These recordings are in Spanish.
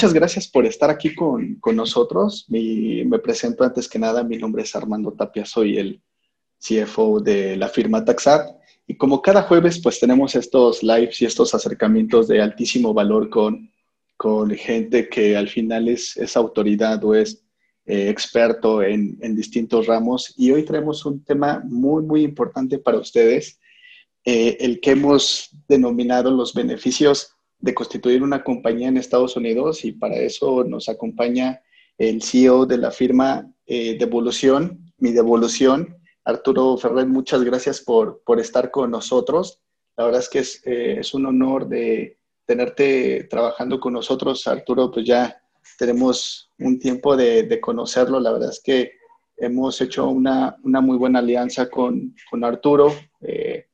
muchas gracias por estar aquí con, con nosotros. me presento antes que nada, mi nombre es Armando Tapia, soy el CFO de la firma Taxat. Y como cada jueves, pues tenemos estos lives y estos acercamientos de altísimo valor con, con gente que al final es, es autoridad o es eh, experto en, en, distintos ramos. Y hoy traemos un tema muy, muy importante para ustedes, eh, el que hemos denominado los beneficios de constituir una compañía en Estados Unidos y para eso nos acompaña el CEO de la firma eh, Devolución, Mi Devolución, Arturo Ferrer. Muchas gracias por, por estar con nosotros. La verdad es que es, eh, es, un honor de tenerte trabajando con nosotros. Arturo, pues ya tenemos un tiempo de, de conocerlo. La verdad es que hemos hecho una, una muy buena alianza con, con Arturo. Eh,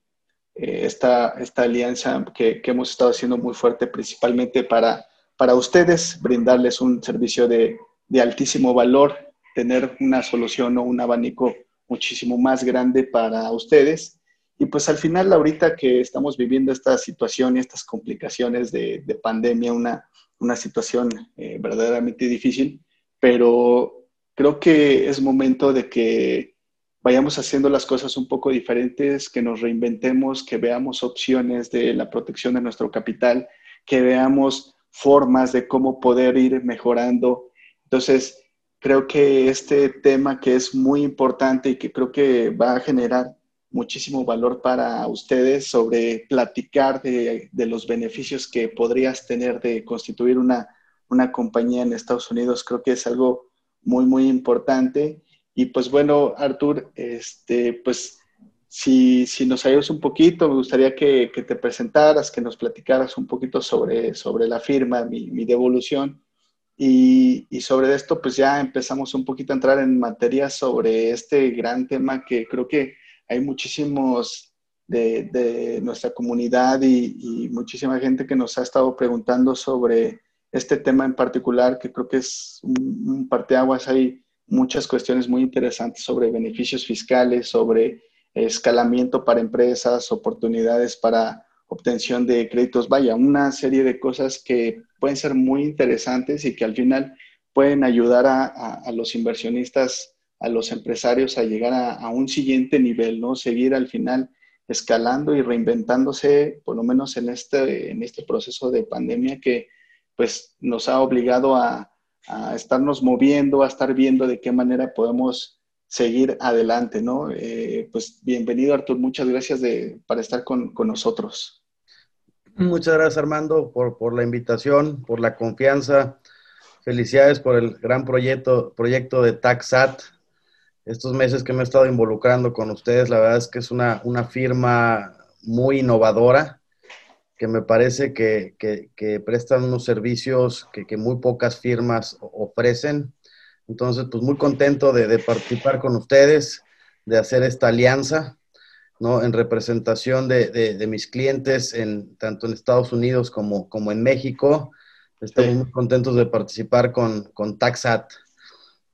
esta, esta alianza que, hemos estado haciendo muy fuerte principalmente para, para ustedes, brindarles un servicio de, de altísimo valor, tener una solución o un abanico muchísimo más grande para ustedes. Y pues al final, ahorita que estamos viviendo esta situación y estas complicaciones de, de pandemia, una, una situación eh, verdaderamente difícil, pero creo que es momento de que vayamos haciendo las cosas un poco diferentes, que nos reinventemos, que veamos opciones de la protección de nuestro capital, que veamos formas de cómo poder ir mejorando. Entonces, creo que este tema que es muy importante y que creo que va a generar muchísimo valor para ustedes sobre platicar de, de los beneficios que podrías tener de constituir una, una compañía en Estados Unidos, creo que es algo muy, muy importante y pues bueno, Artur, este, pues si, si nos ayudas un poquito, me gustaría que, que, te presentaras, que nos platicaras un poquito sobre, sobre la firma, mi, mi devolución. Y, y, sobre esto, pues ya empezamos un poquito a entrar en materia sobre este gran tema que creo que hay muchísimos de, de nuestra comunidad y, y, muchísima gente que nos ha estado preguntando sobre este tema en particular, que creo que es un, un parteaguas ahí muchas cuestiones muy interesantes sobre beneficios fiscales, sobre escalamiento para empresas, oportunidades para obtención de créditos, vaya, una serie de cosas que pueden ser muy interesantes y que al final pueden ayudar a, los inversionistas, a los empresarios a llegar a, a, un siguiente nivel, ¿no? Seguir al final escalando y reinventándose, por lo menos en este, en este proceso de pandemia que pues nos ha obligado a, a estarnos moviendo, a estar viendo de qué manera podemos seguir adelante, ¿no? Eh, pues bienvenido, Artur, muchas gracias de, para estar con, con, nosotros. Muchas gracias, Armando, por, por, la invitación, por la confianza. Felicidades por el gran proyecto, proyecto de TaxAt. Estos meses que me he estado involucrando con ustedes, la verdad es que es una, una firma muy innovadora que me parece que, que, que prestan unos servicios que, que, muy pocas firmas ofrecen. Entonces, pues muy contento de, de, participar con ustedes, de hacer esta alianza, ¿no? En representación de, de mis clientes, en, tanto en Estados Unidos como, como en México. Estamos sí. muy contentos de participar con, con Taxat.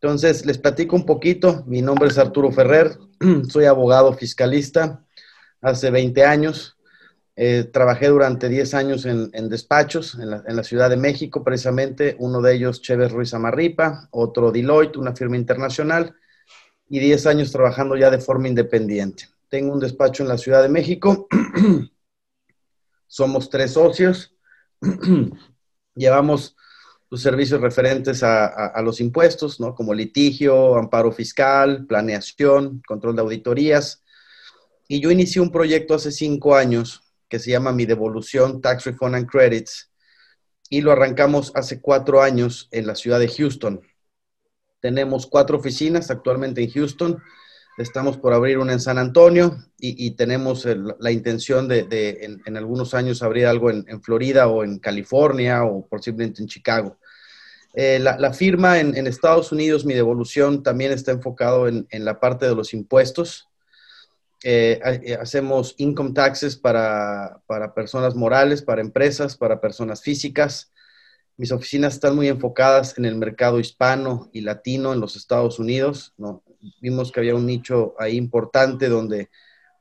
Entonces, les platico un poquito. Mi nombre es Arturo Ferrer, soy abogado fiscalista hace 20 años. Eh, trabajé durante 10 años en, despachos en la, Ciudad de México, precisamente, uno de ellos Chévez Ruiz Amarripa, otro Deloitte, una firma internacional, y 10 años trabajando ya de forma independiente. Tengo un despacho en la Ciudad de México, somos tres socios, llevamos los servicios referentes a, a, a, los impuestos, ¿no? como litigio, amparo fiscal, planeación, control de auditorías. Y yo inicié un proyecto hace cinco años que se llama Mi Devolución Tax Refund and Credits y lo arrancamos hace cuatro años en la ciudad de Houston. Tenemos cuatro oficinas actualmente en Houston. Estamos por abrir una en San Antonio y, tenemos la intención de, en, algunos años abrir algo en, Florida o en California o posiblemente en Chicago. Eh, la, la, firma en, en, Estados Unidos, mi devolución, también está enfocado en, la parte de los impuestos. Eh, eh, hacemos income taxes para, para, personas morales, para empresas, para personas físicas. Mis oficinas están muy enfocadas en el mercado hispano y latino en los Estados Unidos. ¿no? Vimos que había un nicho ahí importante donde,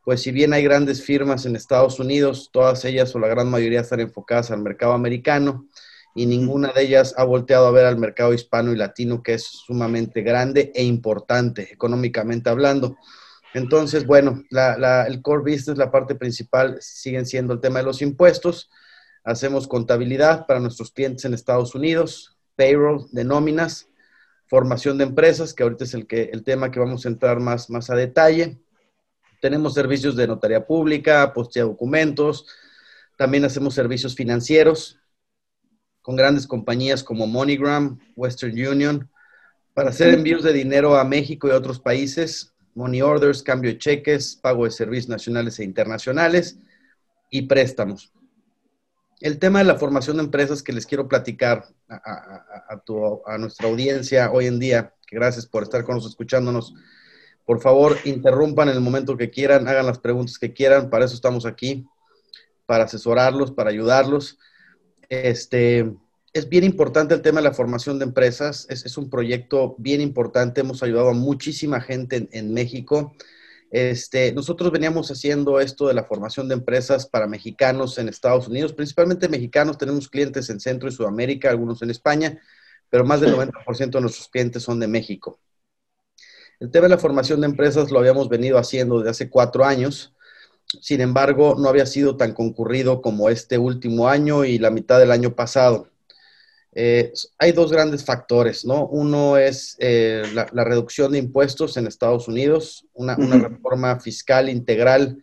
pues si bien hay grandes firmas en Estados Unidos, todas ellas o la gran mayoría están enfocadas al mercado americano y ninguna de ellas ha volteado a ver al mercado hispano y latino, que es sumamente grande e importante económicamente hablando. Entonces, bueno, el core business, la parte principal, siguen siendo el tema de los impuestos. Hacemos contabilidad para nuestros clientes en Estados Unidos, payroll de nóminas, formación de empresas, que ahorita es el, que, el tema que vamos a entrar más, más a detalle. Tenemos servicios de notaría pública, postilla documentos. También hacemos servicios financieros con grandes compañías como MoneyGram, Western Union, para hacer envíos de dinero a México y a otros países, money orders, cambio de cheques, pago de servicios nacionales e internacionales y préstamos. El tema de la formación de empresas que les quiero platicar a, nuestra audiencia hoy en día, que gracias por estar con nosotros escuchándonos. Por favor, interrumpan en el momento que quieran, hagan las preguntas que quieran, para eso estamos aquí, para asesorarlos, para ayudarlos. Este, es bien importante el tema de la formación de empresas, es, un proyecto bien importante, hemos ayudado a muchísima gente en, México. Este, nosotros veníamos haciendo esto de la formación de empresas para mexicanos en Estados Unidos, principalmente mexicanos, tenemos clientes en Centro y Sudamérica, algunos en España, pero más del 90% de nuestros clientes son de México. El tema de la formación de empresas lo habíamos venido haciendo desde hace cuatro años. Sin embargo, no había sido tan concurrido como este último año y la mitad del año pasado. Eh, hay dos grandes factores, ¿no? Uno es eh, la, reducción de impuestos en Estados Unidos, una, reforma fiscal integral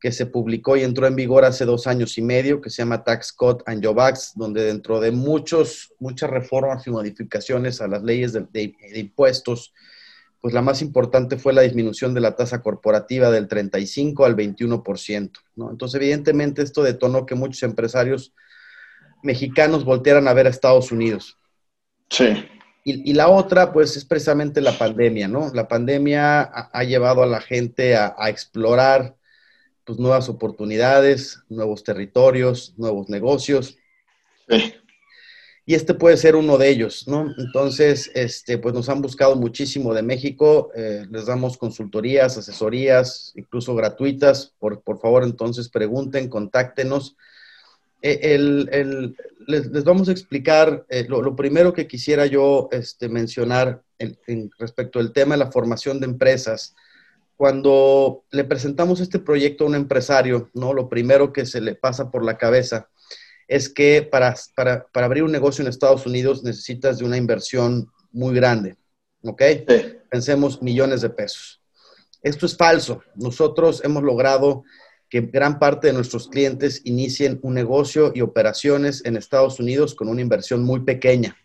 que se publicó y entró en vigor hace dos años y medio, que se llama Tax Cut and Job Acts, donde dentro de muchos, muchas reformas y modificaciones a las leyes de impuestos pues la más importante fue la disminución de la tasa corporativa del 35 al 21%. ¿no? Entonces, evidentemente, esto detonó que muchos empresarios mexicanos voltearan a ver a Estados Unidos. Sí. Y, la otra, pues, es precisamente la pandemia, ¿no? La pandemia ha, llevado a la gente a, a explorar pues, nuevas oportunidades, nuevos territorios, nuevos negocios. Sí y este puede ser uno de ellos, ¿no? Entonces, este, pues nos han buscado muchísimo de México, eh, les damos consultorías, asesorías, incluso gratuitas, por, favor, entonces pregunten, contáctenos. Eh, les, vamos a explicar, eh, lo, primero que quisiera yo este, mencionar respecto al tema de la formación de empresas. Cuando le presentamos este proyecto a un empresario, ¿no? Lo primero que se le pasa por la cabeza es que para, para, abrir un negocio en Estados Unidos necesitas de una inversión muy grande, ¿ok? Pensemos millones de pesos. Esto es falso. Nosotros hemos logrado que gran parte de nuestros clientes inicien un negocio y operaciones en Estados Unidos con una inversión muy pequeña.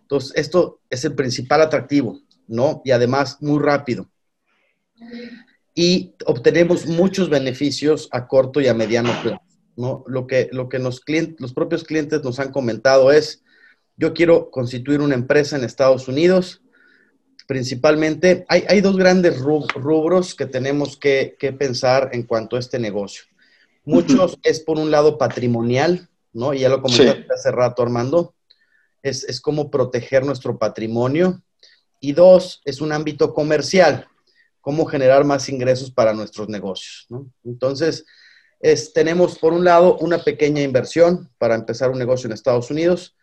Entonces, esto es el principal atractivo, ¿no? Y además muy rápido. Y obtenemos muchos beneficios a corto y a mediano plazo. ¿no? Lo que, lo que los, clientes, los propios clientes nos han comentado es, yo quiero constituir una empresa en Estados Unidos. Principalmente, hay, dos grandes rubros que tenemos que, pensar en cuanto a este negocio. Muchos es por un lado patrimonial, ¿no? Y ya lo comentaste hace rato, Armando. Es, es como proteger nuestro patrimonio. Y dos, es un ámbito comercial, cómo generar más ingresos para nuestros negocios, ¿no? Entonces, tenemos, por un lado, una pequeña inversión para empezar un negocio en Estados Unidos.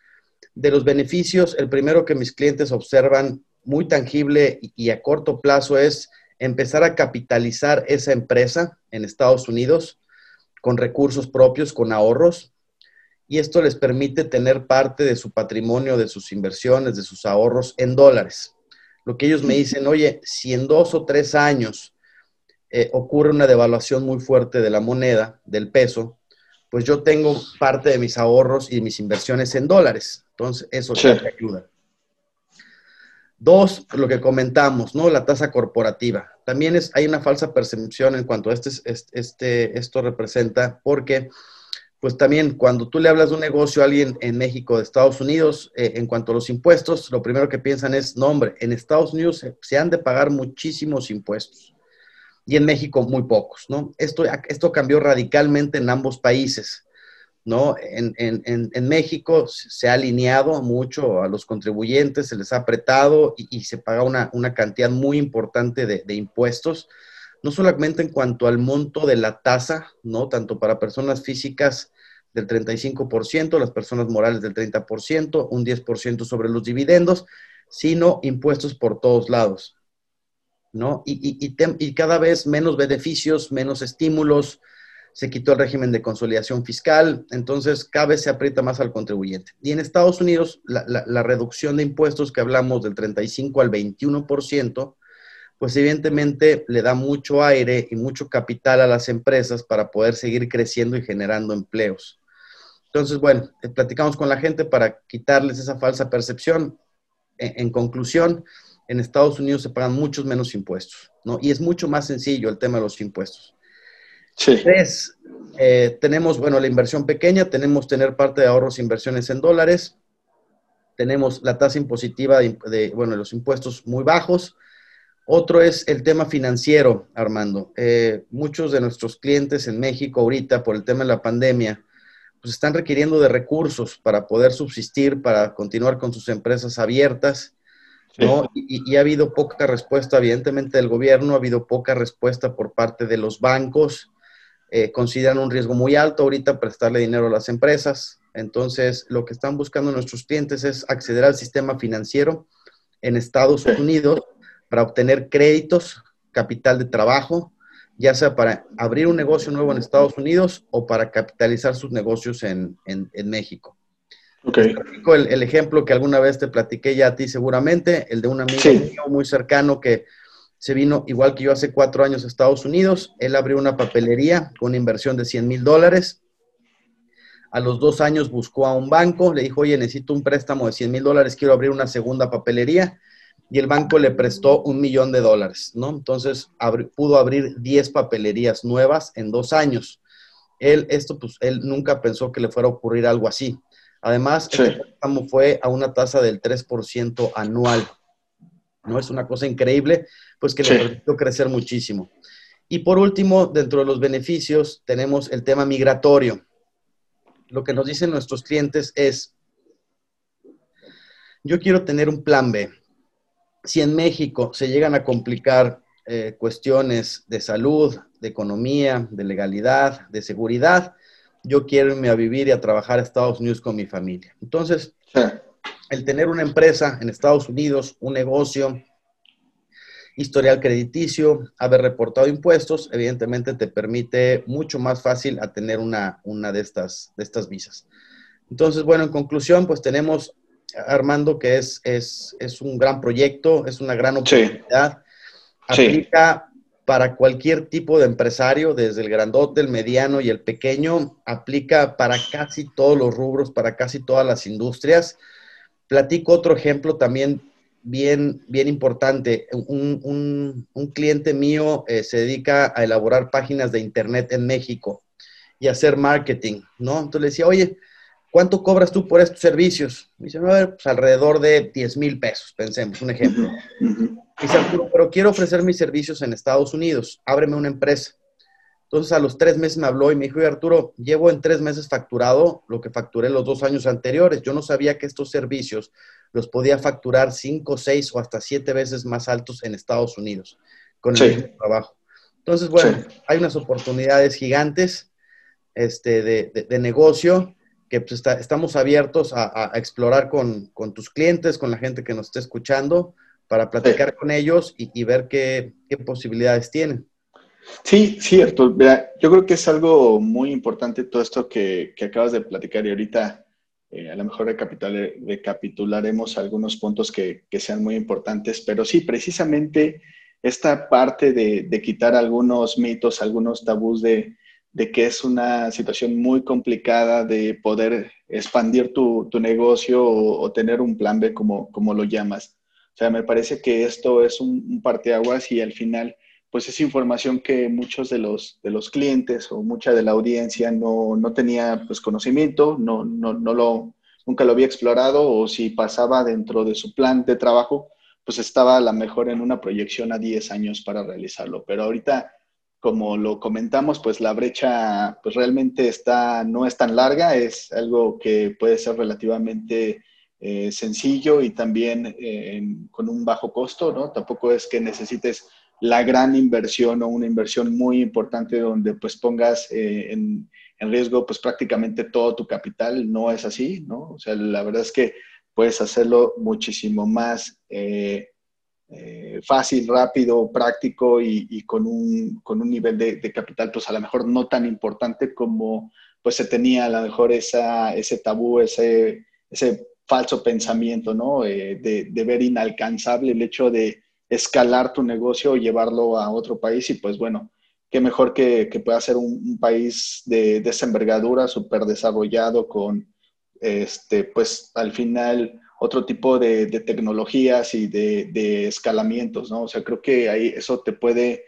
De los beneficios, el primero que mis clientes observan muy tangible y a corto plazo es empezar a capitalizar esa empresa en Estados Unidos con recursos propios, con ahorros. Y esto les permite tener parte de su patrimonio, de sus inversiones, de sus ahorros en dólares. Lo que ellos me dicen, oye, si en dos o tres años eh, ocurre una devaluación muy fuerte de la moneda, del peso, pues yo tengo parte de mis ahorros y mis inversiones en dólares. Entonces, eso te ayuda. Dos, lo que comentamos, ¿no? La tasa corporativa. También es, hay una falsa percepción en cuanto a este, este, esto representa, porque, pues también cuando tú le hablas de un negocio a alguien en México, de Estados Unidos, eh, en cuanto a los impuestos, lo primero que piensan es, no, hombre, en Estados Unidos se han de pagar muchísimos impuestos y en México muy pocos, ¿no? Esto, esto cambió radicalmente en ambos países, ¿no? En, México se ha alineado mucho a los contribuyentes, se les ha apretado y, se paga una, cantidad muy importante de, impuestos, no solamente en cuanto al monto de la tasa, ¿no? Tanto para personas físicas del 35%, las personas morales del 30%, un 10% sobre los dividendos, sino impuestos por todos lados. ¿no? Y, y, cada vez menos beneficios, menos estímulos, se quitó el régimen de consolidación fiscal, entonces cada vez se aprieta más al contribuyente. Y en Estados Unidos, la, reducción de impuestos que hablamos del 35 al 21%, pues evidentemente le da mucho aire y mucho capital a las empresas para poder seguir creciendo y generando empleos. Entonces, bueno, eh, platicamos con la gente para quitarles esa falsa percepción. en conclusión, en Estados Unidos se pagan muchos menos impuestos, ¿no? Y es mucho más sencillo el tema de los impuestos. Sí. Tres, eh, tenemos, bueno, la inversión pequeña, tenemos tener parte de ahorros e inversiones en dólares, tenemos la tasa impositiva de, bueno, los impuestos muy bajos. Otro es el tema financiero, Armando. Eh, muchos de nuestros clientes en México ahorita, por el tema de la pandemia, pues están requiriendo de recursos para poder subsistir, para continuar con sus empresas abiertas. Y, ha habido poca respuesta, evidentemente, del gobierno, ha habido poca respuesta por parte de los bancos. Eh, consideran un riesgo muy alto ahorita prestarle dinero a las empresas. Entonces, lo que están buscando nuestros clientes es acceder al sistema financiero en Estados Unidos para obtener créditos, capital de trabajo, ya sea para abrir un negocio nuevo en Estados Unidos o para capitalizar sus negocios en México. Okay. El, ejemplo que alguna vez te platiqué ya a ti seguramente, el de un amigo mío muy cercano que se vino igual que yo hace cuatro años a Estados Unidos. Él abrió una papelería con una inversión de 100 mil dólares. A los dos años buscó a un banco, le dijo, oye, necesito un préstamo de 100 mil dólares, quiero abrir una segunda papelería. Y el banco le prestó un millón de dólares, ¿no? Entonces pudo abrir 10 papelerías nuevas en dos años. Él, esto, pues, él nunca pensó que le fuera a ocurrir algo así. Además, el préstamo fue a una tasa del 3% anual. ¿No? Es una cosa increíble, pues que le permitió crecer muchísimo. Y por último, dentro de los beneficios, tenemos el tema migratorio. Lo que nos dicen nuestros clientes es, yo quiero tener un plan B. Si en México se llegan a complicar eh, cuestiones de salud, de economía, de legalidad, de seguridad, yo quiero irme a vivir y a trabajar a Estados Unidos con mi familia. Entonces, el tener una empresa en Estados Unidos, un negocio, historial crediticio, haber reportado impuestos, evidentemente te permite mucho más fácil a tener una, una de, estas, de estas visas. Entonces, bueno, en conclusión, pues tenemos, Armando, que es, es, es un gran proyecto, es una gran oportunidad. Aplica para cualquier tipo de empresario, desde el grandote, el mediano y el pequeño, aplica para casi todos los rubros, para casi todas las industrias. Platico otro ejemplo también bien, bien importante. Un, cliente mío eh, se dedica a elaborar páginas de internet en México y hacer marketing, ¿no? Entonces le decía, oye, ¿cuánto cobras tú por estos servicios? Me dice, a ver, pues alrededor de 10 mil pesos, pensemos, un ejemplo. Dice Arturo, pero quiero ofrecer mis servicios en Estados Unidos, ábreme una empresa. Entonces a los tres meses me habló y me dijo, Arturo, llevo en tres meses facturado lo que facturé los dos años anteriores. Yo no sabía que estos servicios los podía facturar cinco, seis o hasta siete veces más altos en Estados Unidos con el mismo trabajo. Entonces, bueno, hay unas oportunidades gigantes este, de, negocio que pues, estamos abiertos a, explorar con, con, tus clientes, con la gente que nos esté escuchando para platicar con ellos y, ver qué, posibilidades tienen. Sí, cierto. yo creo que es algo muy importante todo esto que, acabas de platicar y ahorita eh, a lo mejor recapitularemos algunos puntos que, sean muy importantes, pero sí, precisamente esta parte de, quitar algunos mitos, algunos tabús de, que es una situación muy complicada de poder expandir tu, negocio o, tener un plan B, como, como lo llamas. O sea, me parece que esto es un, parteaguas y al final, pues es información que muchos de los, de los clientes o mucha de la audiencia no, no tenía pues, conocimiento, no, no, no lo, nunca lo había explorado o si pasaba dentro de su plan de trabajo, pues estaba a lo mejor en una proyección a 10 años para realizarlo. Pero ahorita, como lo comentamos, pues la brecha pues realmente está, no es tan larga, es algo que puede ser relativamente eh, sencillo y también eh, con un bajo costo, ¿no? Tampoco es que necesites la gran inversión o una inversión muy importante donde pues pongas eh, en, riesgo pues prácticamente todo tu capital, no es así, ¿no? O sea, la verdad es que puedes hacerlo muchísimo más eh, eh, fácil, rápido, práctico y, con, un, con, un, nivel de, capital pues a lo mejor no tan importante como pues se tenía a lo mejor esa, ese tabú, ese, ese falso pensamiento, ¿no? De, de, ver inalcanzable el hecho de escalar tu negocio o llevarlo a otro país y pues bueno, qué mejor que, que pueda ser un, país de, de esa envergadura, súper desarrollado con, este, pues al final otro tipo de, tecnologías y de, escalamientos, ¿no? O sea, creo que ahí eso te puede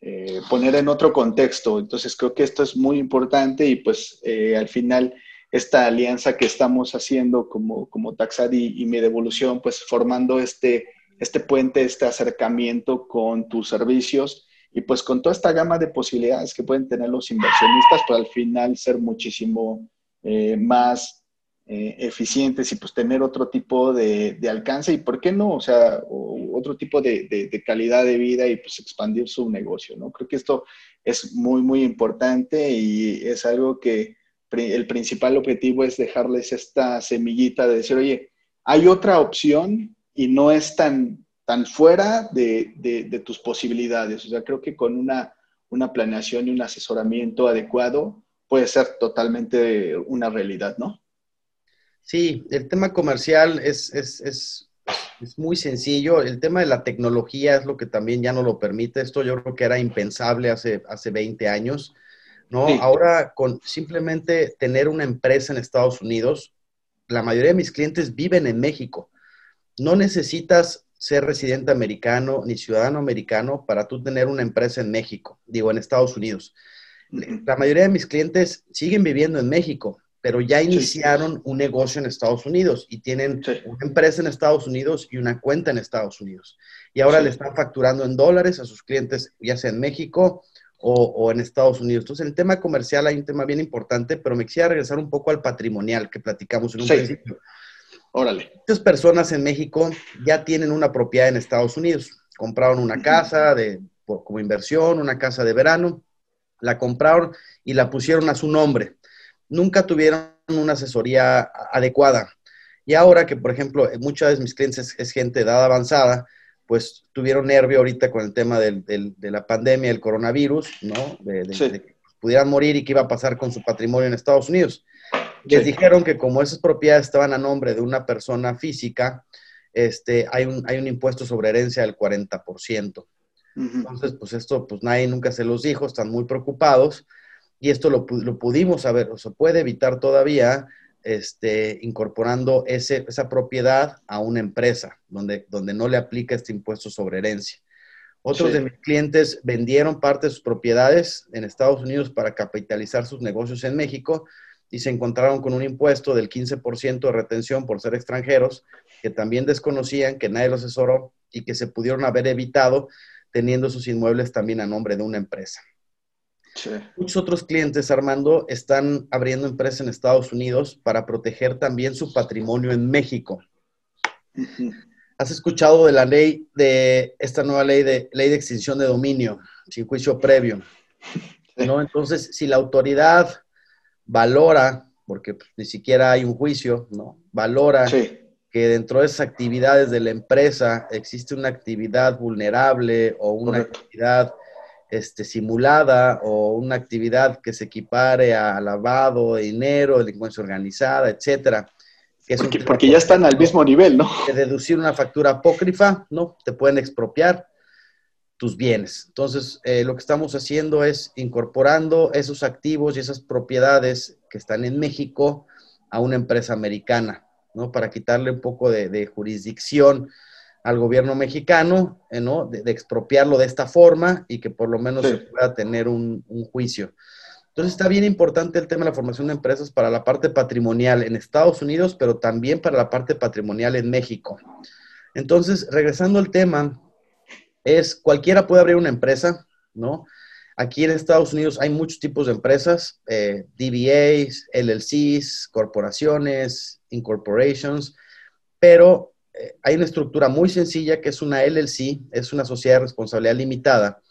eh, poner en otro contexto. Entonces, creo que esto es muy importante y pues eh, al final esta alianza que estamos haciendo como, como Taxad y, y mi devolución, pues formando este, este puente, este acercamiento con tus servicios y pues con toda esta gama de posibilidades que pueden tener los inversionistas, pues al final ser muchísimo eh, más eh, eficientes y pues tener otro tipo de, alcance y por qué no, o sea, otro tipo de, calidad de vida y pues expandir su negocio, ¿no? Creo que esto es muy, muy importante y es algo que el principal objetivo es dejarles esta semillita de decir, oye, hay otra opción y no es tan, tan fuera de, tus posibilidades. O sea, creo que con una, una planeación y un asesoramiento adecuado puede ser totalmente una realidad, ¿no? Sí, el tema comercial es, es, es, es, muy sencillo. El tema de la tecnología es lo que también ya no lo permite. Esto yo creo que era impensable hace, hace 20 años. ¿no? Ahora, con simplemente tener una empresa en Estados Unidos, la mayoría de mis clientes viven en México. No necesitas ser residente americano ni ciudadano americano para tú tener una empresa en México, digo, en Estados Unidos. La mayoría de mis clientes siguen viviendo en México pero ya iniciaron un negocio en Estados Unidos y tienen una empresa en Estados Unidos y una cuenta en Estados Unidos. Y ahora le están facturando en dólares a sus clientes, ya sea en México o, en Estados Unidos. Entonces, el tema comercial hay un tema bien importante, pero me quisiera regresar un poco al patrimonial que platicamos en un principio. Órale. Muchas personas en México ya tienen una propiedad en Estados Unidos. Compraron una casa de, como inversión, una casa de verano, la compraron y la pusieron a su nombre nunca tuvieron una asesoría adecuada. Y ahora que, por ejemplo, muchas de mis clientes es, gente de edad avanzada, pues tuvieron nervio ahorita con el tema de la pandemia, el coronavirus, ¿no? De, que pudieran morir y qué iba a pasar con su patrimonio en Estados Unidos. Les dijeron que como esas propiedades estaban a nombre de una persona física, este, hay, un, hay un impuesto sobre herencia del 40%. Entonces, pues esto, pues nadie nunca se los dijo, están muy preocupados y esto lo, pudimos saber, o se puede evitar todavía este, incorporando ese, esa propiedad a una empresa donde, donde no le aplica este impuesto sobre herencia. Otros de mis clientes vendieron parte de sus propiedades en Estados Unidos para capitalizar sus negocios en México y se encontraron con un impuesto del 15% de retención por ser extranjeros, que también desconocían, que nadie los asesoró y que se pudieron haber evitado teniendo sus inmuebles también a nombre de una empresa. Muchos otros clientes, Armando, están abriendo empresas en Estados Unidos para proteger también su patrimonio en México. ¿Has escuchado de la ley de esta nueva ley de ley de extinción de dominio sin juicio previo? ¿No? Entonces, si la autoridad valora, porque pues, ni siquiera hay un juicio, ¿no? Valora que dentro de esas actividades de la empresa existe una actividad vulnerable o una actividad este, simulada o una actividad que se equipare a lavado de dinero, delincuencia organizada, etcétera. porque, ya están al mismo nivel, ¿no? De deducir una factura apócrifa, ¿no? Te pueden expropiar tus bienes. Entonces, eh, lo que estamos haciendo es incorporando esos activos y esas propiedades que están en México a una empresa americana, ¿no? Para quitarle un poco de, de jurisdicción al gobierno mexicano, eh, ¿no? De, expropiarlo de esta forma y que por lo menos se pueda tener un, juicio. Entonces está bien importante el tema de la formación de empresas para la parte patrimonial en Estados Unidos, pero también para la parte patrimonial en México. Entonces, regresando al tema, es cualquiera puede abrir una empresa, ¿no? Aquí en Estados Unidos hay muchos tipos de empresas, eh, DBAs, LLCs, corporaciones, incorporations, pero hay una estructura muy sencilla que es una LLC, es una sociedad de responsabilidad limitada,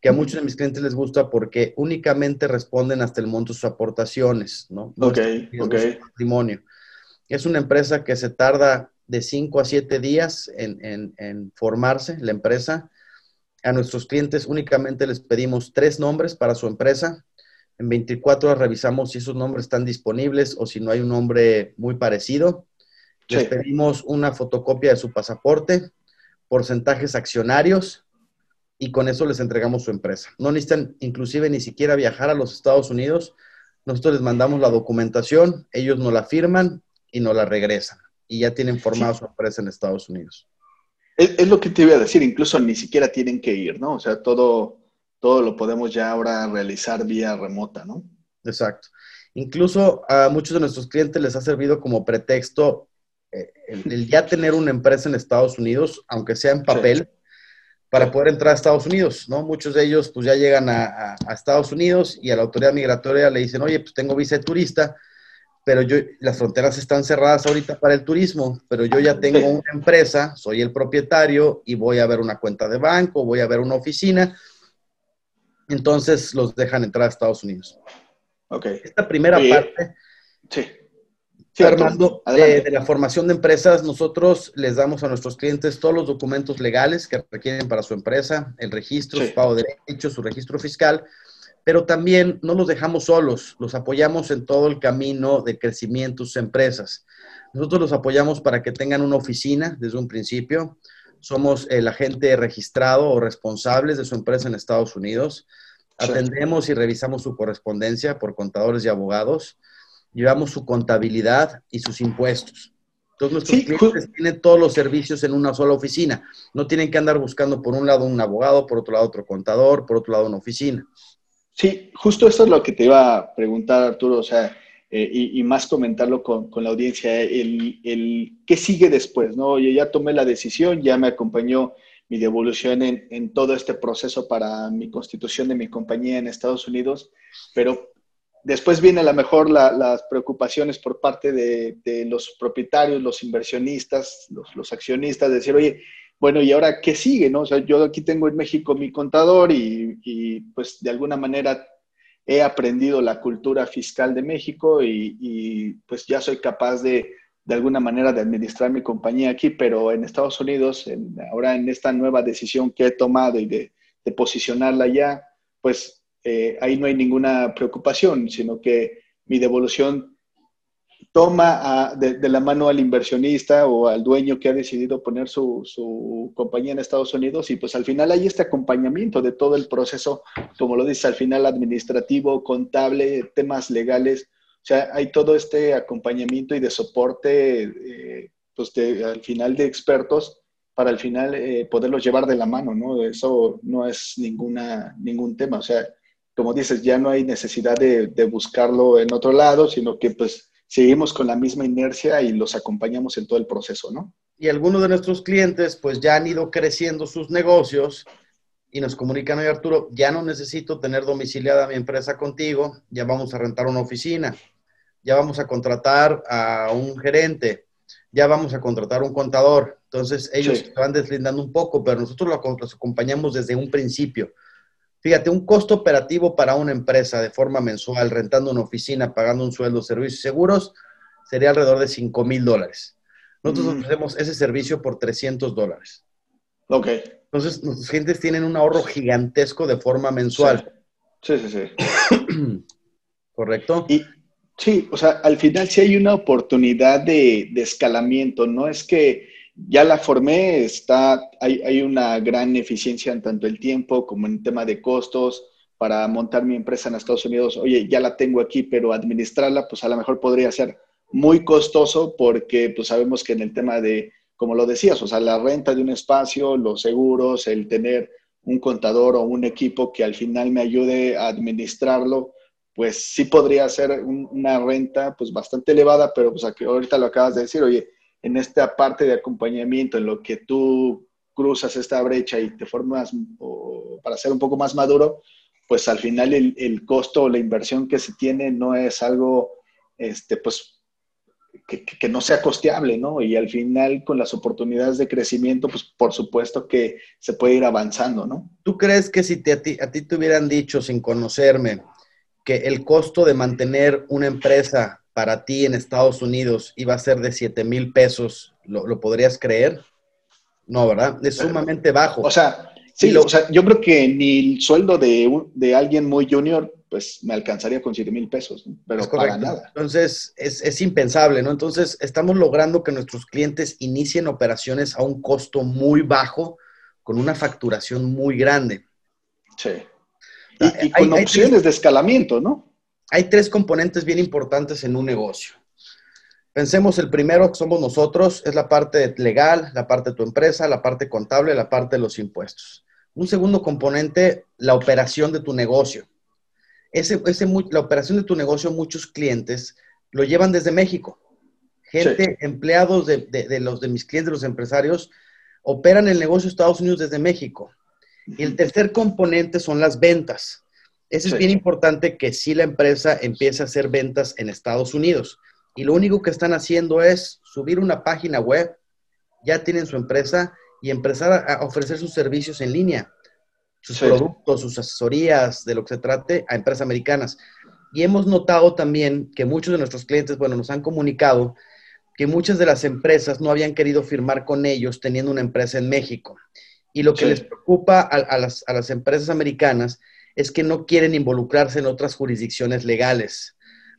que a muchos de mis clientes les gusta porque únicamente responden hasta el monto de sus aportaciones, ¿no? ok, ok. Patrimonio. Es una empresa que se tarda de 5 a 7 días en, en, formarse, la empresa. A nuestros clientes únicamente les pedimos tres nombres para su empresa. En 24 horas revisamos si esos nombres están disponibles o si no hay un nombre muy parecido. Les pedimos una fotocopia de su pasaporte, porcentajes accionarios y con eso les entregamos su empresa. No necesitan inclusive ni siquiera viajar a los Estados Unidos. Nosotros les mandamos la documentación, ellos nos la firman y nos la regresan. Y ya tienen formada su empresa en Estados Unidos. Es, lo que te iba a decir, incluso ni siquiera tienen que ir, ¿no? O sea, todo, todo lo podemos ya ahora realizar vía remota, ¿no? Exacto. Incluso a muchos de nuestros clientes les ha servido como pretexto eh, el, ya tener una empresa en Estados Unidos, aunque sea en papel, para poder entrar a Estados Unidos, ¿no? Muchos de ellos pues ya llegan a, a, Estados Unidos y a la autoridad migratoria le dicen, oye, pues tengo visa de turista, pero yo, las fronteras están cerradas ahorita para el turismo, pero yo ya tengo una empresa, soy el propietario y voy a ver una cuenta de banco, voy a ver una oficina, entonces los dejan entrar a Estados Unidos. Ok. Esta primera parte, sí. Sí, Armando, de, la formación de empresas, nosotros les damos a nuestros clientes todos los documentos legales que requieren para su empresa, el registro, su pago de derechos, su registro fiscal, pero también no los dejamos solos, los apoyamos en todo el camino de crecimiento de sus empresas. Nosotros los apoyamos para que tengan una oficina desde un principio. Somos el agente registrado o responsables de su empresa en Estados Unidos. Atendemos y revisamos su correspondencia por contadores y abogados. Llevamos su contabilidad y sus impuestos. Entonces nuestros clientes tienen todos los servicios en una sola oficina. No tienen que andar buscando por un lado un abogado, por otro lado otro contador, por otro lado una oficina. Sí, justo eso es lo que te iba a preguntar, Arturo, o sea, eh, y, más comentarlo con, la audiencia, el, el, qué sigue después, ¿no? Yo ya tomé la decisión, ya me acompañó mi devolución en, todo este proceso para mi constitución de mi compañía en Estados Unidos, pero después viene a lo mejor las preocupaciones por parte de, los propietarios, los inversionistas, los, los accionistas, decir, oye, bueno, ¿y ahora qué sigue? No? O sea, yo aquí tengo en México mi contador y, pues de alguna manera he aprendido la cultura fiscal de México y, pues ya soy capaz de, de alguna manera de administrar mi compañía aquí, pero en Estados Unidos, ahora en esta nueva decisión que he tomado y de, posicionarla ya, pues eh, ahí no hay ninguna preocupación, sino que mi devolución toma de, la mano al inversionista o al dueño que ha decidido poner su, compañía en Estados Unidos y pues al final hay este acompañamiento de todo el proceso, como lo dice, al final administrativo, contable, temas legales, o sea, hay todo este acompañamiento y de soporte, eh, pues al final de expertos para al final eh, poderlos llevar de la mano, ¿no? Eso no es ninguna, ningún tema, o sea, como dices, ya no hay necesidad de, de buscarlo en otro lado, sino que pues seguimos con la misma inercia y los acompañamos en todo el proceso, ¿no? Y algunos de nuestros clientes pues ya han ido creciendo sus negocios y nos comunican, oye Arturo, ya no necesito tener domiciliada mi empresa contigo, ya vamos a rentar una oficina, ya vamos a contratar a un gerente, ya vamos a contratar un contador. Entonces ellos se van deslindando un poco, pero nosotros los acompañamos desde un principio. Fíjate, un costo operativo para una empresa de forma mensual, rentando una oficina, pagando un sueldo, servicios seguros, sería alrededor de 5 mil dólares. Nosotros mm. ofrecemos ese servicio por 300 dólares. Ok. Entonces, nuestros clientes tienen un ahorro gigantesco de forma mensual. Sí, sí, sí. ¿Correcto? Y, sí, o sea, al final sí hay una oportunidad de, de escalamiento. No es que ya la formé, está, hay, hay, una gran eficiencia en tanto el tiempo como en tema de costos para montar mi empresa en Estados Unidos. Oye, ya la tengo aquí, pero administrarla, pues a lo mejor podría ser muy costoso porque pues sabemos que en el tema de, como lo decías, o sea, la renta de un espacio, los seguros, el tener un contador o un equipo que al final me ayude a administrarlo, pues sí podría ser una renta pues bastante elevada, pero pues ahorita lo acabas de decir, oye, en esta parte de acompañamiento, en lo que tú cruzas esta brecha y te formas para ser un poco más maduro, pues al final el, costo o la inversión que se tiene no es algo, este, pues, que, no sea costeable, ¿no? Y al final, con las oportunidades de crecimiento, pues por supuesto que se puede ir avanzando, ¿no? ¿Tú crees que si a, ti, a ti te hubieran dicho sin conocerme que el costo de mantener una empresa para ti en Estados Unidos iba a ser de 7 mil pesos, ¿lo, podrías creer? No, ¿verdad? Es sumamente bajo. O sea, sí, o sea, yo creo que ni el sueldo de, de alguien muy junior pues me alcanzaría con 7 mil pesos, pero para nada. Entonces, es, impensable, ¿no? Entonces, estamos logrando que nuestros clientes inicien operaciones a un costo muy bajo, con una facturación muy grande. Sí. Y, con opciones de escalamiento, ¿no? Hay tres componentes bien importantes en un negocio. Pensemos el primero que somos nosotros, es la parte legal, la parte de tu empresa, la parte contable, la parte de los impuestos. Un segundo componente, la operación de tu negocio ese, la operación de tu negocio, muchos clientes lo llevan desde México. Gente, empleados de, los de mis clientes, de los empresarios, operan el negocio de Estados Unidos desde México. Y el tercer componente son las ventas. Eso es bien importante que si la empresa empiece a hacer ventas en Estados Unidos. Y lo único que están haciendo es subir una página web, ya tienen su empresa y empezar a ofrecer sus servicios en línea sus productos, sus asesorías, de lo que se trate, a empresas americanas. Y hemos notado también que muchos de nuestros clientes, bueno, nos han comunicado que muchas de las empresas no habían querido firmar con ellos teniendo una empresa en México. Y lo que les preocupa a, las, a las empresas americanas es que no quieren involucrarse en otras jurisdicciones legales.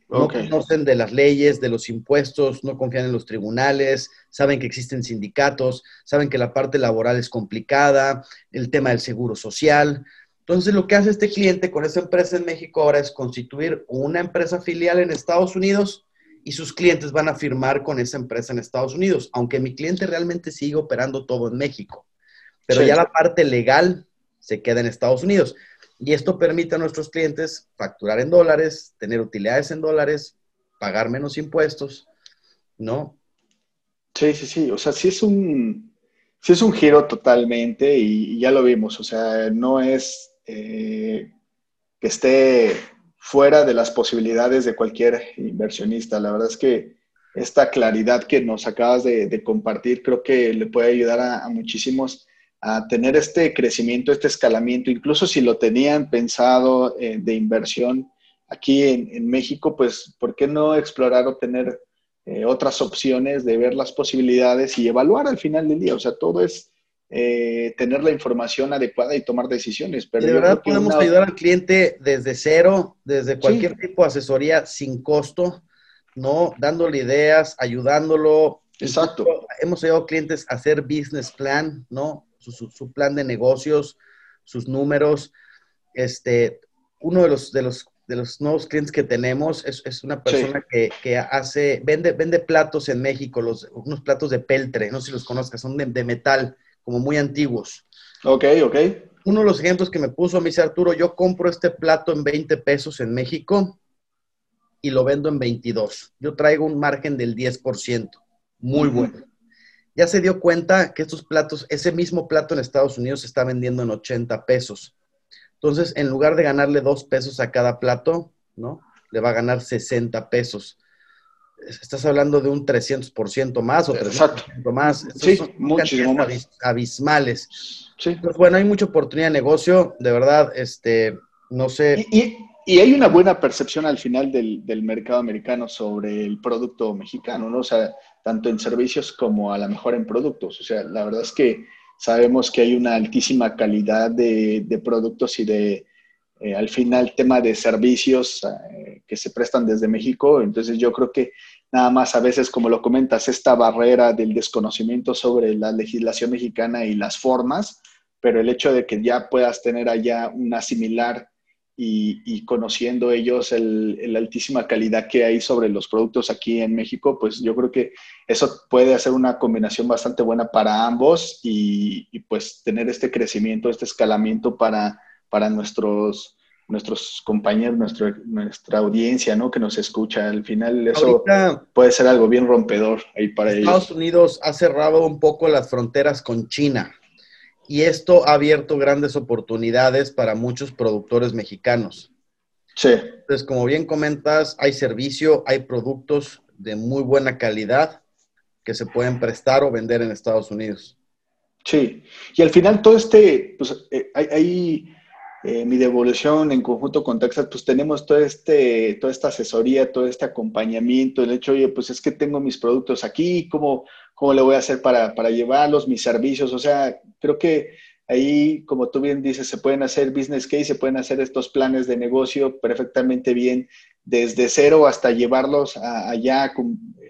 No conocen de las leyes, de los impuestos, no confían en los tribunales, saben que existen sindicatos, saben que la parte laboral es complicada, el tema del seguro social. Entonces, lo que hace este cliente con esa empresa en México ahora es constituir una empresa filial en Estados Unidos y sus clientes van a firmar con esa empresa en Estados Unidos, aunque mi cliente realmente sigue operando todo en México. Pero ya la parte legal se queda en Estados Unidos. Y esto permite a nuestros clientes facturar en dólares, tener utilidades en dólares, pagar menos impuestos, ¿no? Sí, sí, sí. O sea, sí es un, sí es un giro totalmente y, ya lo vimos. O sea, no es eh, que esté fuera de las posibilidades de cualquier inversionista. La verdad es que esta claridad que nos acabas de, compartir creo que le puede ayudar a muchísimos a tener este crecimiento, este escalamiento, incluso si lo tenían pensado eh, de inversión aquí en, México, pues, ¿por qué no explorar o tener eh, otras opciones de ver las posibilidades y evaluar al final del día? O sea, todo es eh, tener la información adecuada y tomar decisiones. Pero de verdad podemos ayudar al cliente desde cero, desde cualquier tipo de asesoría sin costo, ¿no? Dándole ideas, ayudándolo. Exacto. hemos ayudado a clientes a hacer business plan, ¿no? Su, plan de negocios, sus números. Este, uno de los, de los, de los nuevos clientes que tenemos es, una persona que, hace, vende, vende platos en México, los, unos platos de peltre, no sé si los conozcas, son de, metal, como muy antiguos. Ok, ok. Uno de los ejemplos que me puso, me dice Arturo, yo compro este plato en 20 pesos en México y lo vendo en 22. Yo traigo un margen del 10%, muy bueno ya se dio cuenta que estos platos, ese mismo plato en Estados Unidos se está vendiendo en 80 pesos. Entonces, en lugar de ganarle dos pesos a cada plato, ¿no? Le va a ganar 60 pesos. Estás hablando de un 300% más o 300% más. sí, muchísimo más. Abismales. Sí. Bueno, hay mucha oportunidad de negocio. De verdad, este, no sé. Y, hay una buena percepción al final del, del, mercado americano sobre el producto mexicano, ¿no? O sea, tanto en servicios como a lo mejor en productos. O sea, la verdad es que sabemos que hay una altísima calidad de, productos y de, eh, al final, tema de servicios eh, que se prestan desde México. Entonces yo creo que nada más a veces, como lo comentas, esta barrera del desconocimiento sobre la legislación mexicana y las formas, pero el hecho de que ya puedas tener allá una similar y, conociendo ellos el, la altísima calidad que hay sobre los productos aquí en México, pues yo creo que eso puede hacer una combinación bastante buena para ambos y, pues tener este crecimiento, este escalamiento para, para nuestros, nuestros compañeros, nuestra, nuestra audiencia, ¿no? Que nos escucha. Al final eso puede ser algo bien rompedor ahí para ellos. Estados Unidos ha cerrado un poco las fronteras con China y esto ha abierto grandes oportunidades para muchos productores mexicanos. Sí. Entonces, como bien comentas, hay servicio, hay productos de muy buena calidad que se pueden prestar o vender en Estados Unidos. Sí, y al final todo este, pues eh, hay, eh, mi devolución en conjunto con Texas, pues tenemos todo este, toda esta asesoría, todo este acompañamiento, el hecho, oye, pues es que tengo mis productos aquí, ¿cómo, cómo le voy a hacer para, llevarlos, mis servicios? O sea, creo que ahí, como tú bien dices, se pueden hacer business case, se pueden hacer estos planes de negocio perfectamente bien, desde cero hasta llevarlos allá,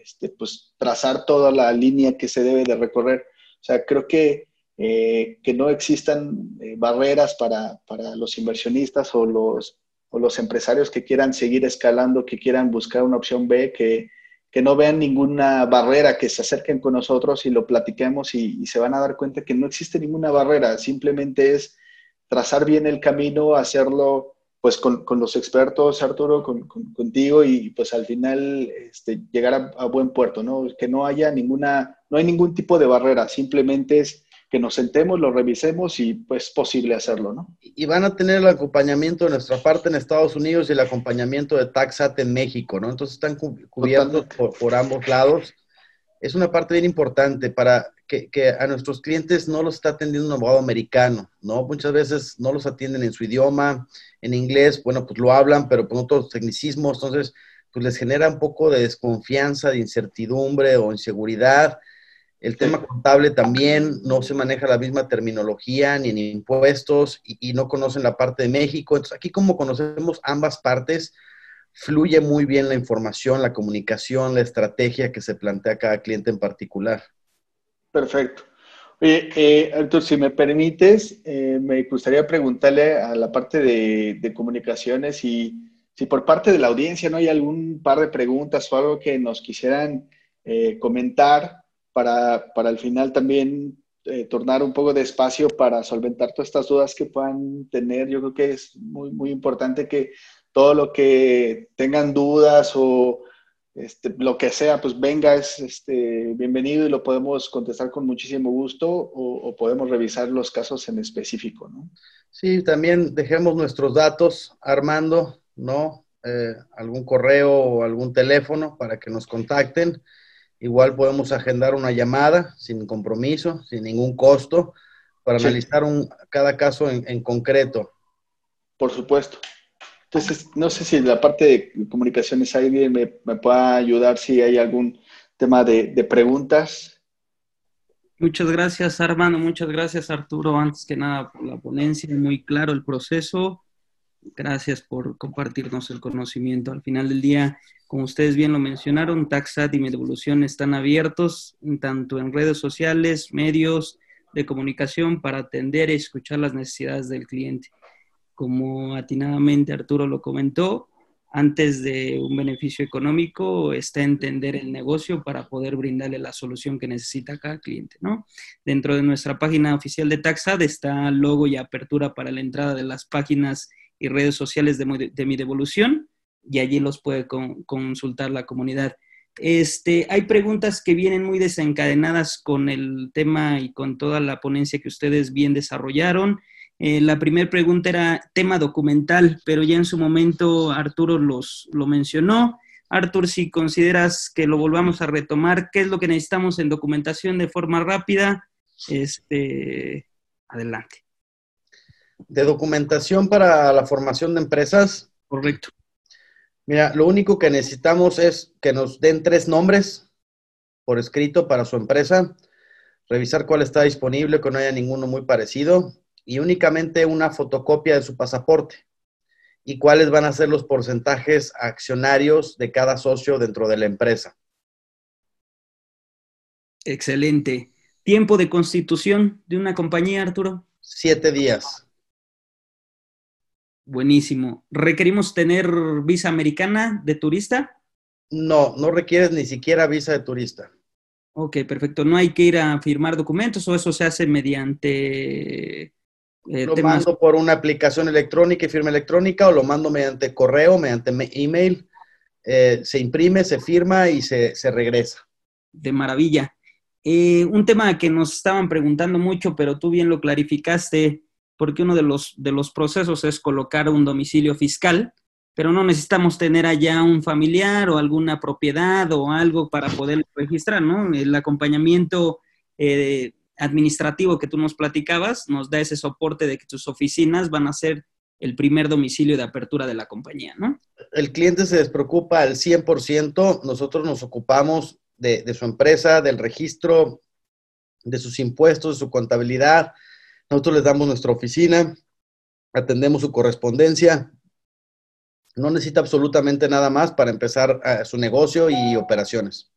este, pues trazar toda la línea que se debe de recorrer. O sea, creo que eh, que no existan eh, barreras para, los inversionistas o los, los empresarios que quieran seguir escalando, que quieran buscar una opción B, que, no vean ninguna barrera, que se acerquen con nosotros y lo platiquemos y, se van a dar cuenta que no existe ninguna barrera, simplemente es trazar bien el camino, hacerlo pues con, los expertos, Arturo, con, contigo y pues al final este, llegar a, a, buen puerto, ¿no? Que no haya ninguna, no hay ningún tipo de barrera, simplemente es que nos sentemos, lo revisemos y pues posible hacerlo, ¿no? Y van a tener el acompañamiento de nuestra parte en Estados Unidos y el acompañamiento de Taxat en México, ¿no? Entonces están cubiertos por, ambos lados. Es una parte bien importante para que, a nuestros clientes no los está atendiendo un abogado americano, ¿no? Muchas veces no los atienden en su idioma, en inglés, bueno, pues lo hablan, pero con otros tecnicismos, entonces pues les genera un poco de desconfianza, de incertidumbre o inseguridad el tema contable también no se maneja la misma terminología ni en impuestos y, no conocen la parte de México. Entonces, aquí como conocemos ambas partes, fluye muy bien la información, la comunicación, la estrategia que se plantea cada cliente en particular. Perfecto. Oye, eh, si me permites, eh, me gustaría preguntarle a la parte de, comunicaciones y si por parte de la audiencia no hay algún par de preguntas o algo que nos quisieran eh, comentar para, para al final también eh, tornar un poco de espacio para solventar todas estas dudas que puedan tener. Yo creo que es muy, muy importante que todo lo que tengan dudas o este, lo que sea, pues venga, es este, bienvenido y lo podemos contestar con muchísimo gusto o, podemos revisar los casos en específico, ¿no? Sí, también dejemos nuestros datos, Armando, ¿no? Eh, algún correo o algún teléfono para que nos contacten. Igual podemos agendar una llamada sin compromiso, sin ningún costo, para analizar un, cada caso en, concreto. Por supuesto. Entonces, no sé si la parte de comunicaciones alguien me, me pueda ayudar si hay algún tema de, de preguntas. Muchas gracias, Armando. Muchas gracias, Arturo. Antes que nada, por la ponencia, muy claro el proceso. Gracias por compartirnos el conocimiento. Al final del día, como ustedes bien lo mencionaron, Taxat y mi devolución están abiertos tanto en redes sociales, medios de comunicación para atender y escuchar las necesidades del cliente. Como atinadamente Arturo lo comentó, antes de un beneficio económico está entender el negocio para poder brindarle la solución que necesita cada cliente, ¿no? Dentro de nuestra página oficial de Taxat está logo y apertura para la entrada de las páginas y redes sociales de, mi devolución y allí los puede consultar la comunidad. Este, hay preguntas que vienen muy desencadenadas con el tema y con toda la ponencia que ustedes bien desarrollaron. Eh, la primera pregunta era tema documental, pero ya en su momento Arturo los, lo mencionó. Artur, si consideras que lo volvamos a retomar, ¿qué es lo que necesitamos en documentación de forma rápida? Este, adelante de documentación para la formación de empresas. Correcto. Mira, lo único que necesitamos es que nos den tres nombres por escrito para su empresa, revisar cuál está disponible, que no haya ninguno muy parecido, y únicamente una fotocopia de su pasaporte y cuáles van a ser los porcentajes accionarios de cada socio dentro de la empresa. Excelente. ¿Tiempo de constitución de una compañía, Arturo? Siete días. Buenísimo. ¿Requerimos tener visa americana de turista? No, no requieres ni siquiera visa de turista. Ok, perfecto. ¿No hay que ir a firmar documentos o eso se hace mediante... Eh, lo mando por una aplicación electrónica y firma electrónica o lo mando mediante correo, mediante email. Eh, se imprime, se firma y se, regresa. De maravilla. Eh, un tema que nos estaban preguntando mucho, pero tú bien lo clarificaste porque uno de los, de los procesos es colocar un domicilio fiscal pero no necesitamos tener allá un familiar o alguna propiedad o algo para poder registrar, ¿no? El acompañamiento eh, administrativo que tú nos platicabas nos da ese soporte de que tus oficinas van a ser el primer domicilio de apertura de la compañía, ¿no? El cliente se despreocupa al 100%, nosotros nos ocupamos de, de su empresa, del registro, de sus impuestos, de su contabilidad, nosotros les damos nuestra oficina, atendemos su correspondencia, no necesita absolutamente nada más para empezar eh, su negocio y operaciones.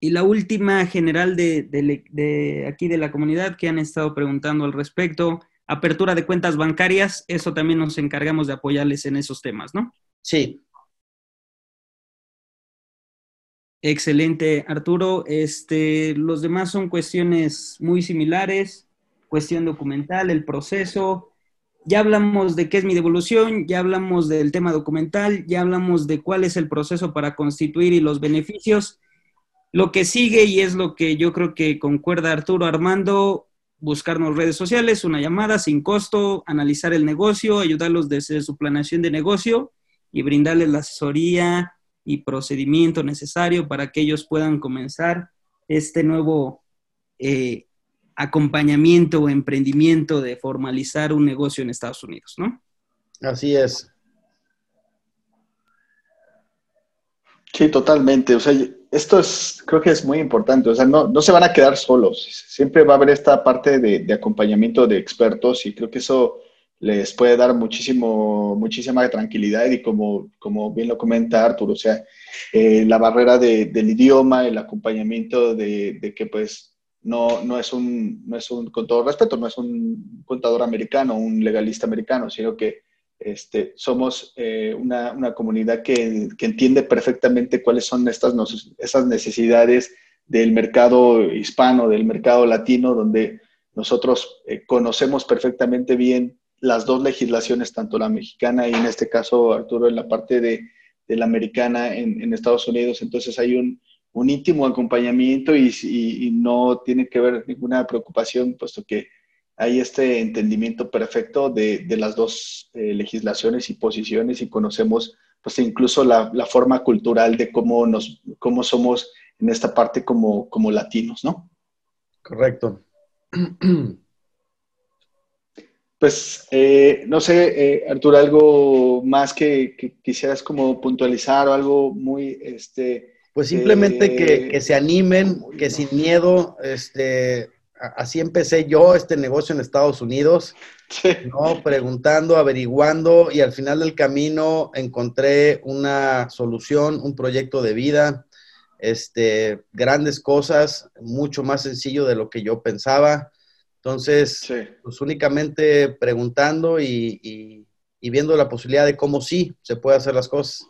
Y la última general de, aquí de la comunidad que han estado preguntando al respecto, apertura de cuentas bancarias, eso también nos encargamos de apoyarles en esos temas, ¿no? Sí. Excelente, Arturo. Este, los demás son cuestiones muy similares, cuestión documental, el proceso, ya hablamos de qué es mi devolución, ya hablamos del tema documental, ya hablamos de cuál es el proceso para constituir y los beneficios. Lo que sigue, y es lo que yo creo que concuerda Arturo Armando, buscarnos redes sociales, una llamada sin costo, analizar el negocio, ayudarlos desde su planeación de negocio y brindarles la asesoría y procedimiento necesario para que ellos puedan comenzar este nuevo eh, acompañamiento o emprendimiento de formalizar un negocio en Estados Unidos, ¿no? Así es. Sí, totalmente. O sea, esto es, creo que es muy importante. O sea, no, no se van a quedar solos. Siempre va a haber esta parte de, acompañamiento de expertos y creo que eso les puede dar muchísimo, muchísima tranquilidad y como, como bien lo comenta Arturo, o sea, eh, la barrera del idioma, el acompañamiento de, de que pues no, no, es un, no es un, con todo respeto, no es un contador americano, un legalista americano, sino que este, somos eh, una, una, comunidad que, que, entiende perfectamente cuáles son estas, esas necesidades del mercado hispano, del mercado latino, donde nosotros eh, conocemos perfectamente bien las dos legislaciones, tanto la mexicana y en este caso, Arturo, en la parte de, de la americana en, en Estados Unidos. Entonces hay un, un íntimo acompañamiento y, no tiene que haber ninguna preocupación, puesto que hay este entendimiento perfecto de, las dos eh, legislaciones y posiciones y conocemos pues incluso la, forma cultural de cómo, nos, cómo somos en esta parte como, como latinos, ¿no? Correcto. Pues, eh, no sé, eh, Arturo, algo más que, que, quisieras como puntualizar o algo muy, este, pues simplemente que, que, se animen, que sin miedo, este, así empecé yo este negocio en Estados Unidos, ¿no? Preguntando, averiguando y al final del camino encontré una solución, un proyecto de vida, este, grandes cosas, mucho más sencillo de lo que yo pensaba. Entonces, pues únicamente preguntando y, y, y viendo la posibilidad de cómo sí se puede hacer las cosas.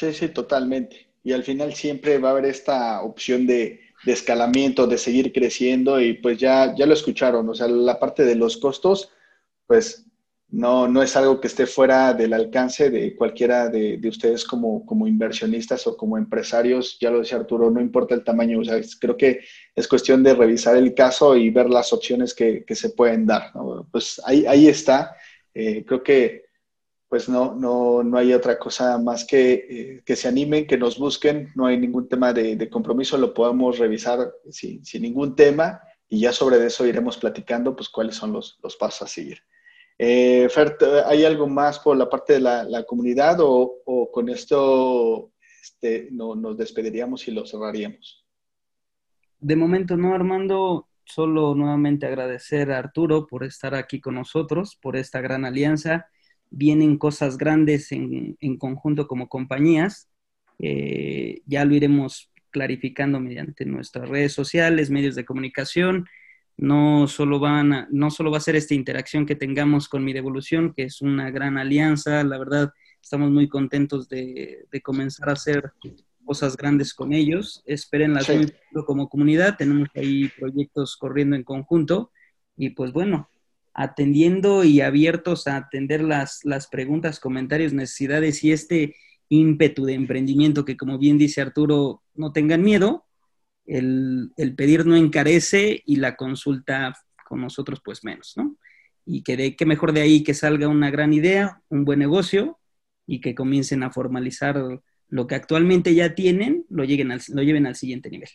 Sí, sí, totalmente. Y al final siempre va a haber esta opción de, escalamiento, de seguir creciendo y pues ya, ya lo escucharon, o sea, la parte de los costos, pues no, no es algo que esté fuera del alcance de cualquiera de, ustedes como, como, inversionistas o como empresarios. Ya lo decía Arturo, no importa el tamaño, o sea, creo que es cuestión de revisar el caso y ver las opciones que, se pueden dar. Pues ahí, ahí está. Eh, creo que pues no, no, no hay otra cosa más que eh, que se animen, que nos busquen, no hay ningún tema de, compromiso, lo podemos revisar sin, ningún tema y ya sobre eso iremos platicando pues cuáles son los, pasos a seguir. Eh, Fer, ¿hay algo más por la parte de la, comunidad o, con esto este, no, nos despediríamos y lo cerraríamos? De momento no, Armando. Solo nuevamente agradecer a Arturo por estar aquí con nosotros, por esta gran alianza vienen cosas grandes en, conjunto como compañías. Eh, ya lo iremos clarificando mediante nuestras redes sociales, medios de comunicación. No solo, van no solo va a ser esta interacción que tengamos con Mi Devolución, que es una gran alianza. La verdad, estamos muy contentos de, comenzar a hacer cosas grandes con ellos. Espérenlas sí. como comunidad. Tenemos ahí proyectos corriendo en conjunto. Y pues bueno, atendiendo y abiertos a atender las, las preguntas, comentarios, necesidades y este ímpetu de emprendimiento que, como bien dice Arturo, no tengan miedo. El, pedir no encarece y la consulta con nosotros, pues menos, ¿no? y que, de, que mejor de ahí que salga una gran idea, un buen negocio y que comiencen a formalizar lo que actualmente ya tienen, lo, lleguen al, lo lleven al siguiente nivel.